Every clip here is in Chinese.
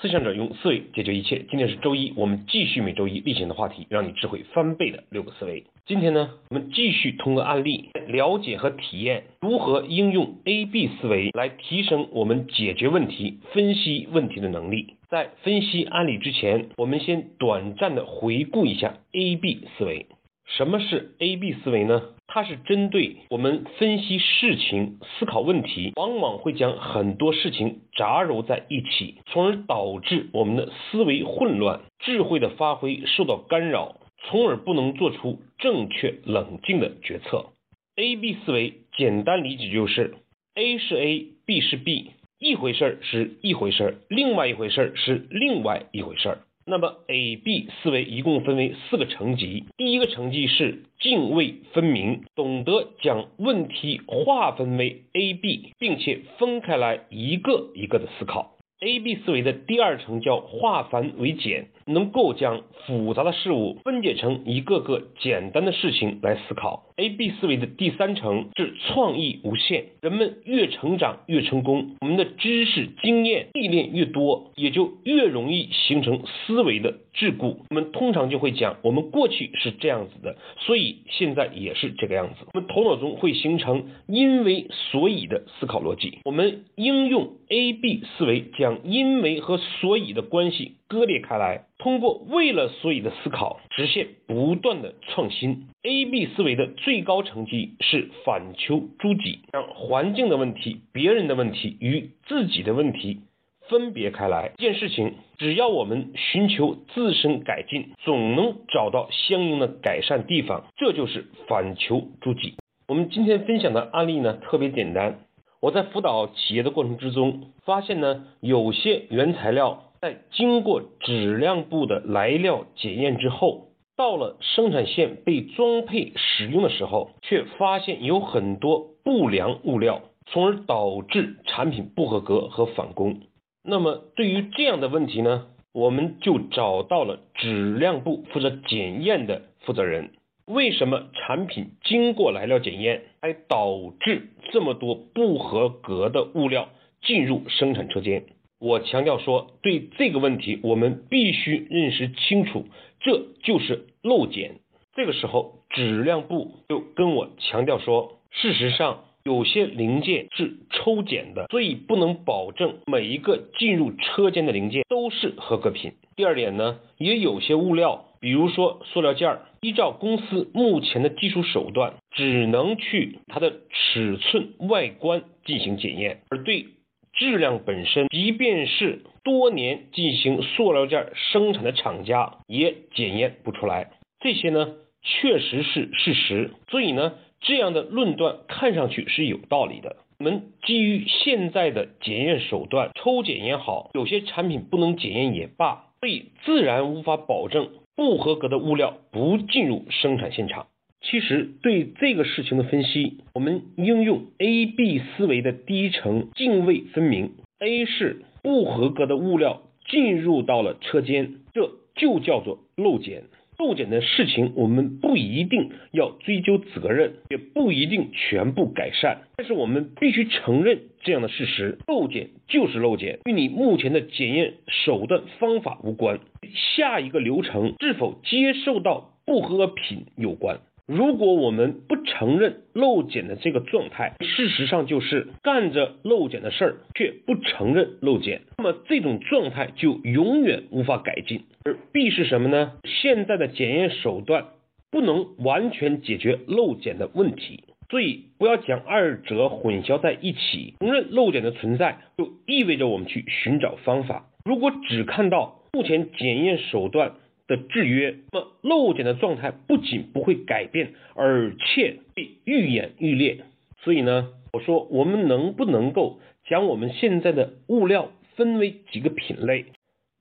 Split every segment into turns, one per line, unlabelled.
思想者用思维解决一切。今天是周一，我们继续每周一例行的话题，让你智慧翻倍的六个思维。今天呢，我们继续通过案例了解和体验如何应用 A B 思维来提升我们解决问题、分析问题的能力。在分析案例之前，我们先短暂的回顾一下 A B 思维。什么是 A B 思维呢？它是针对我们分析事情、思考问题，往往会将很多事情杂糅在一起，从而导致我们的思维混乱、智慧的发挥受到干扰，从而不能做出正确冷静的决策。A B 思维简单理解就是 A 是 A，B 是 B，一回事儿是一回事儿，另外一回事儿是另外一回事儿。那么 A B 思维一共分为四个层级，第一个层级是泾渭分明，懂得将问题划分为 A B，并且分开来一个一个的思考。A B 思维的第二层叫化繁为简，能够将复杂的事物分解成一个个简单的事情来思考。A B 思维的第三层是创意无限，人们越成长越成功，我们的知识经验历练越多，也就越容易形成思维的桎梏。我们通常就会讲，我们过去是这样子的，所以现在也是这个样子。我们头脑中会形成因为所以的思考逻辑。我们应用 A B 思维将。因为和所以的关系割裂开来，通过为了所以的思考，实现不断的创新。A B 思维的最高成绩是反求诸己，让环境的问题、别人的问题与自己的问题分别开来。一件事情，只要我们寻求自身改进，总能找到相应的改善地方。这就是反求诸己。我们今天分享的案例呢，特别简单。我在辅导企业的过程之中，发现呢，有些原材料在经过质量部的来料检验之后，到了生产线被装配使用的时候，却发现有很多不良物料，从而导致产品不合格和返工。那么对于这样的问题呢，我们就找到了质量部负责检验的负责人。为什么产品经过来料检验，还导致这么多不合格的物料进入生产车间？我强调说，对这个问题，我们必须认识清楚，这就是漏检。这个时候，质量部就跟我强调说，事实上有些零件是抽检的，所以不能保证每一个进入车间的零件都是合格品。第二点呢，也有些物料。比如说塑料件儿，依照公司目前的技术手段，只能去它的尺寸、外观进行检验，而对质量本身，即便是多年进行塑料件生产的厂家也检验不出来。这些呢，确实是事实。所以呢，这样的论断看上去是有道理的。我们基于现在的检验手段，抽检也好，有些产品不能检验也罢，所以自然无法保证。不合格的物料不进入生产现场。其实对这个事情的分析，我们应用 A B 思维的第一层泾渭分明。A 是不合格的物料进入到了车间，这就叫做漏检。漏检的事情，我们不一定要追究责任，也不一定全部改善，但是我们必须承认这样的事实：漏检就是漏检，与你目前的检验手段方法无关，下一个流程是否接受到不合格品有关。如果我们不承认漏检的这个状态，事实上就是干着漏检的事儿，却不承认漏检，那么这种状态就永远无法改进。而 B 是什么呢？现在的检验手段不能完全解决漏检的问题，所以不要将二者混淆在一起。承认漏检的存在，就意味着我们去寻找方法。如果只看到目前检验手段，的制约，那么漏检的状态不仅不会改变，而且会愈演愈烈。所以呢，我说我们能不能够将我们现在的物料分为几个品类？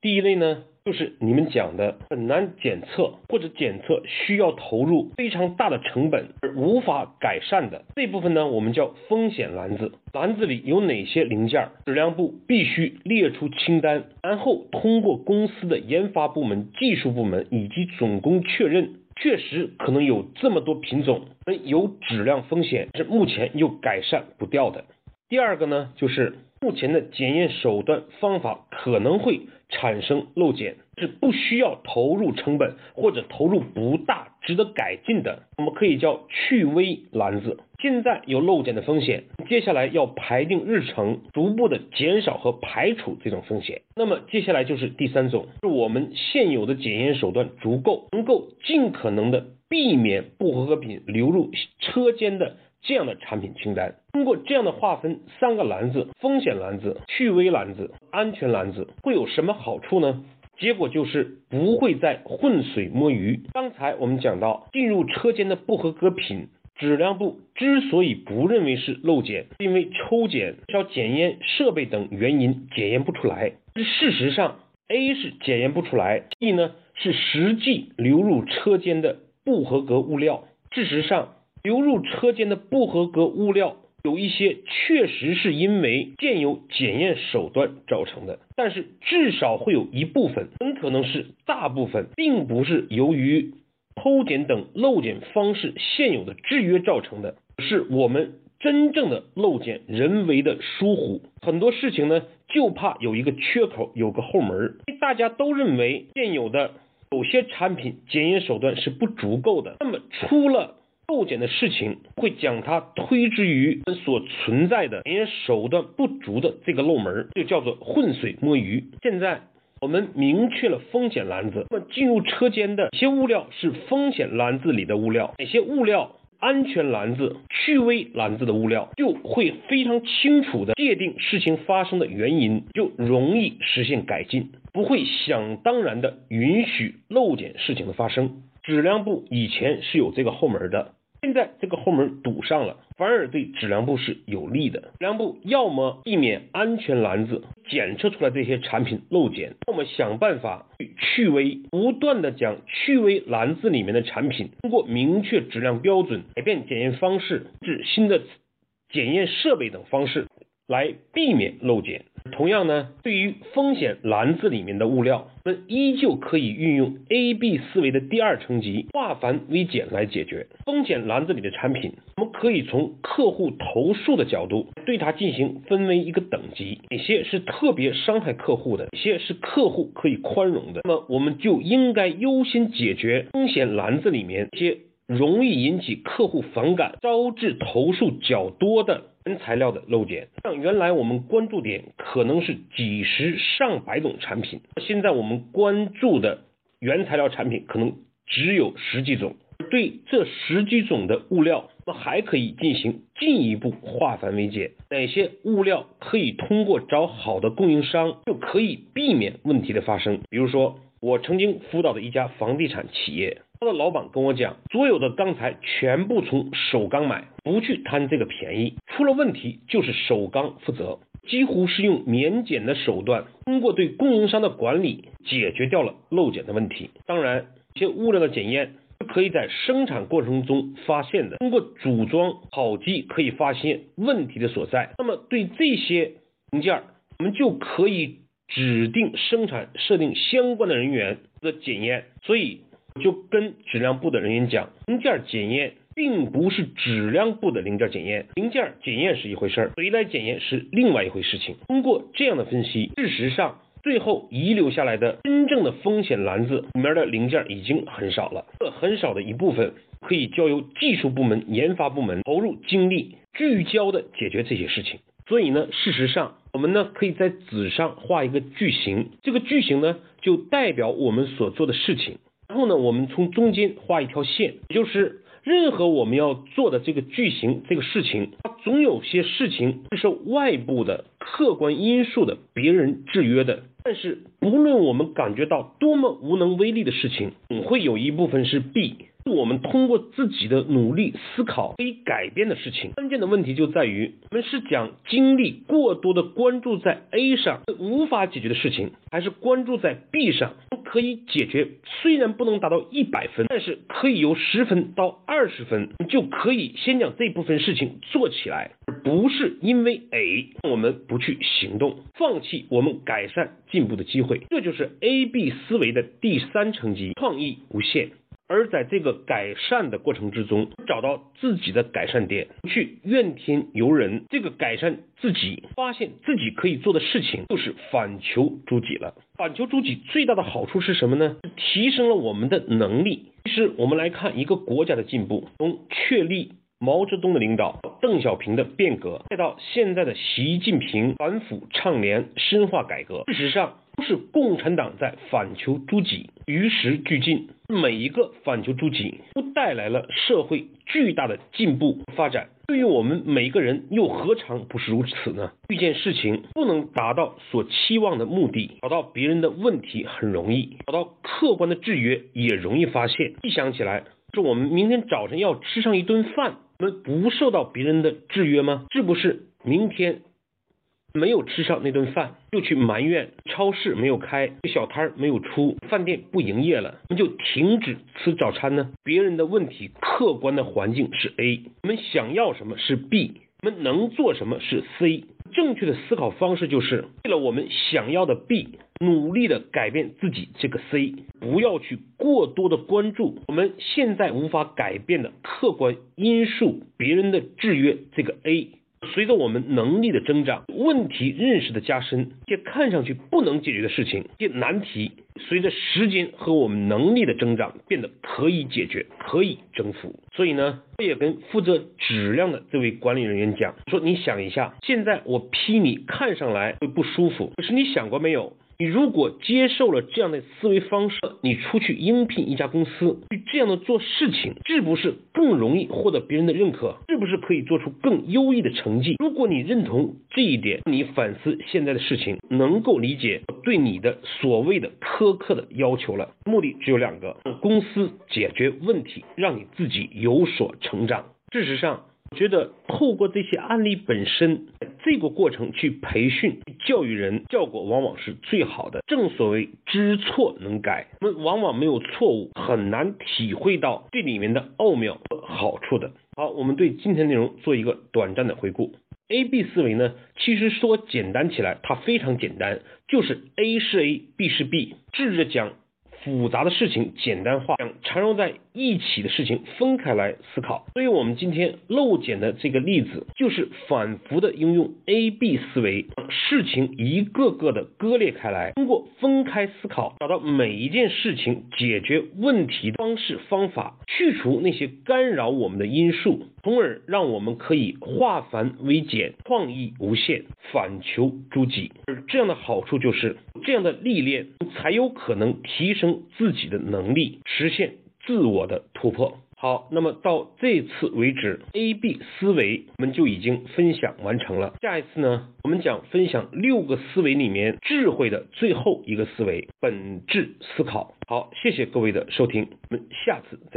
第一类呢？就是你们讲的很难检测，或者检测需要投入非常大的成本而无法改善的这部分呢，我们叫风险篮子。篮子里有哪些零件？质量部必须列出清单，然后通过公司的研发部门、技术部门以及总工确认，确实可能有这么多品种而有质量风险，是目前又改善不掉的。第二个呢，就是目前的检验手段方法可能会。产生漏检，是不需要投入成本或者投入不大、值得改进的，我们可以叫去微篮子。现在有漏检的风险，接下来要排定日程，逐步的减少和排除这种风险。那么接下来就是第三种，是我们现有的检验手段足够，能够尽可能的避免不合格品流入车间的。这样的产品清单，通过这样的划分三个篮子：风险篮子、去微篮子、安全篮子，会有什么好处呢？结果就是不会再浑水摸鱼。刚才我们讲到，进入车间的不合格品，质量部之所以不认为是漏检，因为抽检、要检验设备等原因检验不出来。事实上，A 是检验不出来，B 呢是实际流入车间的不合格物料。事实上。流入车间的不合格物料，有一些确实是因为现有检验手段造成的，但是至少会有一部分，很可能是大部分，并不是由于偷检等漏检方式现有的制约造成的，是我们真正的漏检人为的疏忽。很多事情呢，就怕有一个缺口，有个后门。大家都认为现有的有些产品检验手段是不足够的，那么出了。漏检的事情会将它推之于所存在的检验手段不足的这个漏门，就叫做浑水摸鱼。现在我们明确了风险篮子，那么进入车间的哪些物料是风险篮子里的物料，哪些物料安全篮子、去微篮子的物料，就会非常清楚的界定事情发生的原因，就容易实现改进，不会想当然的允许漏检事情的发生。质量部以前是有这个后门的。现在这个后门堵上了，反而对质量部是有利的。质量部要么避免安全篮子检测出来这些产品漏检，要么想办法去去微，不断的将去微篮子里面的产品通过明确质量标准、改变检验方式、制新的检验设备等方式来避免漏检。同样呢，对于风险篮子里面的物料，我们依旧可以运用 A B 思维的第二层级化繁为简来解决风险篮子里的产品。我们可以从客户投诉的角度对它进行分为一个等级，哪些是特别伤害客户的，哪些是客户可以宽容的，那么我们就应该优先解决风险篮子里面一些容易引起客户反感、招致投诉较多的。原材料的漏检，像原来我们关注点可能是几十上百种产品，现在我们关注的原材料产品可能只有十几种。对这十几种的物料，那还可以进行进一步化繁为简，哪些物料可以通过找好的供应商就可以避免问题的发生。比如说，我曾经辅导的一家房地产企业。他的老板跟我讲，所有的钢材全部从首钢买，不去贪这个便宜。出了问题就是首钢负责，几乎是用免检的手段，通过对供应商的管理解决掉了漏检的问题。当然，一些物料的检验是可以在生产过程中发现的，通过组装跑机可以发现问题的所在。那么对这些零件，我们就可以指定生产设定相关的人员的检验。所以。就跟质量部的人员讲，零件检验并不是质量部的零件检验，零件检验是一回事儿，谁来检验是另外一回事情。通过这样的分析，事实上最后遗留下来的真正的风险篮子里面的零件已经很少了，这很少的一部分可以交由技术部门、研发部门投入精力，聚焦的解决这些事情。所以呢，事实上我们呢可以在纸上画一个矩形，这个矩形呢就代表我们所做的事情。然后呢，我们从中间画一条线，也就是任何我们要做的这个句型这个事情，它总有些事情是受外部的客观因素的别人制约的。但是不论我们感觉到多么无能为力的事情，总会有一部分是必。我们通过自己的努力思考可以改变的事情，关键的问题就在于我们是将精力过多的关注在 A 上无法解决的事情，还是关注在 B 上可以解决，虽然不能达到一百分，但是可以由十分到二十分，就可以先将这部分事情做起来，而不是因为 A 我们不去行动，放弃我们改善进步的机会。这就是 A B 思维的第三层级，创意无限。而在这个改善的过程之中，找到自己的改善点，去怨天尤人。这个改善自己，发现自己可以做的事情，就是反求诸己了。反求诸己最大的好处是什么呢？提升了我们的能力。其实我们来看一个国家的进步，从确立。毛泽东的领导，邓小平的变革，再到现在的习近平反腐倡廉、深化改革，事实上都是共产党在反求诸己，与时俱进。每一个反求诸己，都带来了社会巨大的进步发展。对于我们每个人，又何尝不是如此呢？遇见事情不能达到所期望的目的，找到别人的问题很容易，找到客观的制约也容易发现。一想起来，说我们明天早晨要吃上一顿饭。我们不受到别人的制约吗？是不是明天没有吃上那顿饭，就去埋怨超市没有开，小摊儿没有出，饭店不营业了，我们就停止吃早餐呢？别人的问题，客观的环境是 A，我们想要什么是 B，我们能做什么是 C。正确的思考方式就是为了我们想要的 B。努力的改变自己这个 C，不要去过多的关注我们现在无法改变的客观因素，别人的制约这个 A。随着我们能力的增长，问题认识的加深，这看上去不能解决的事情，这难题，随着时间和我们能力的增长，变得可以解决，可以征服。所以呢，我也跟负责质量的这位管理人员讲，说你想一下，现在我批你看上来会不舒服，可是你想过没有？你如果接受了这样的思维方式，你出去应聘一家公司，去这样的做事情，是不是更容易获得别人的认可？是不是可以做出更优异的成绩？如果你认同这一点，你反思现在的事情，能够理解对你的所谓的苛刻的要求了。目的只有两个：公司解决问题，让你自己有所成长。事实上。我觉得透过这些案例本身，这个过程去培训、教育人，效果往往是最好的。正所谓知错能改，我们往往没有错误，很难体会到这里面的奥妙和好处的。好，我们对今天内容做一个短暂的回顾。A B 思维呢，其实说简单起来，它非常简单，就是 A 是 A，B 是 B，试着讲。复杂的事情简单化，将缠绕在一起的事情分开来思考。所以，我们今天漏检的这个例子，就是反复的应用 A B 思维，事情一个个的割裂开来，通过分开思考，找到每一件事情解决问题的方式方法，去除那些干扰我们的因素，从而让我们可以化繁为简，创意无限，反求诸己。而这样的好处就是，这样的历练才有可能提升。自己的能力，实现自我的突破。好，那么到这次为止，A B 思维我们就已经分享完成了。下一次呢，我们讲分享六个思维里面智慧的最后一个思维——本质思考。好，谢谢各位的收听，我们下次再。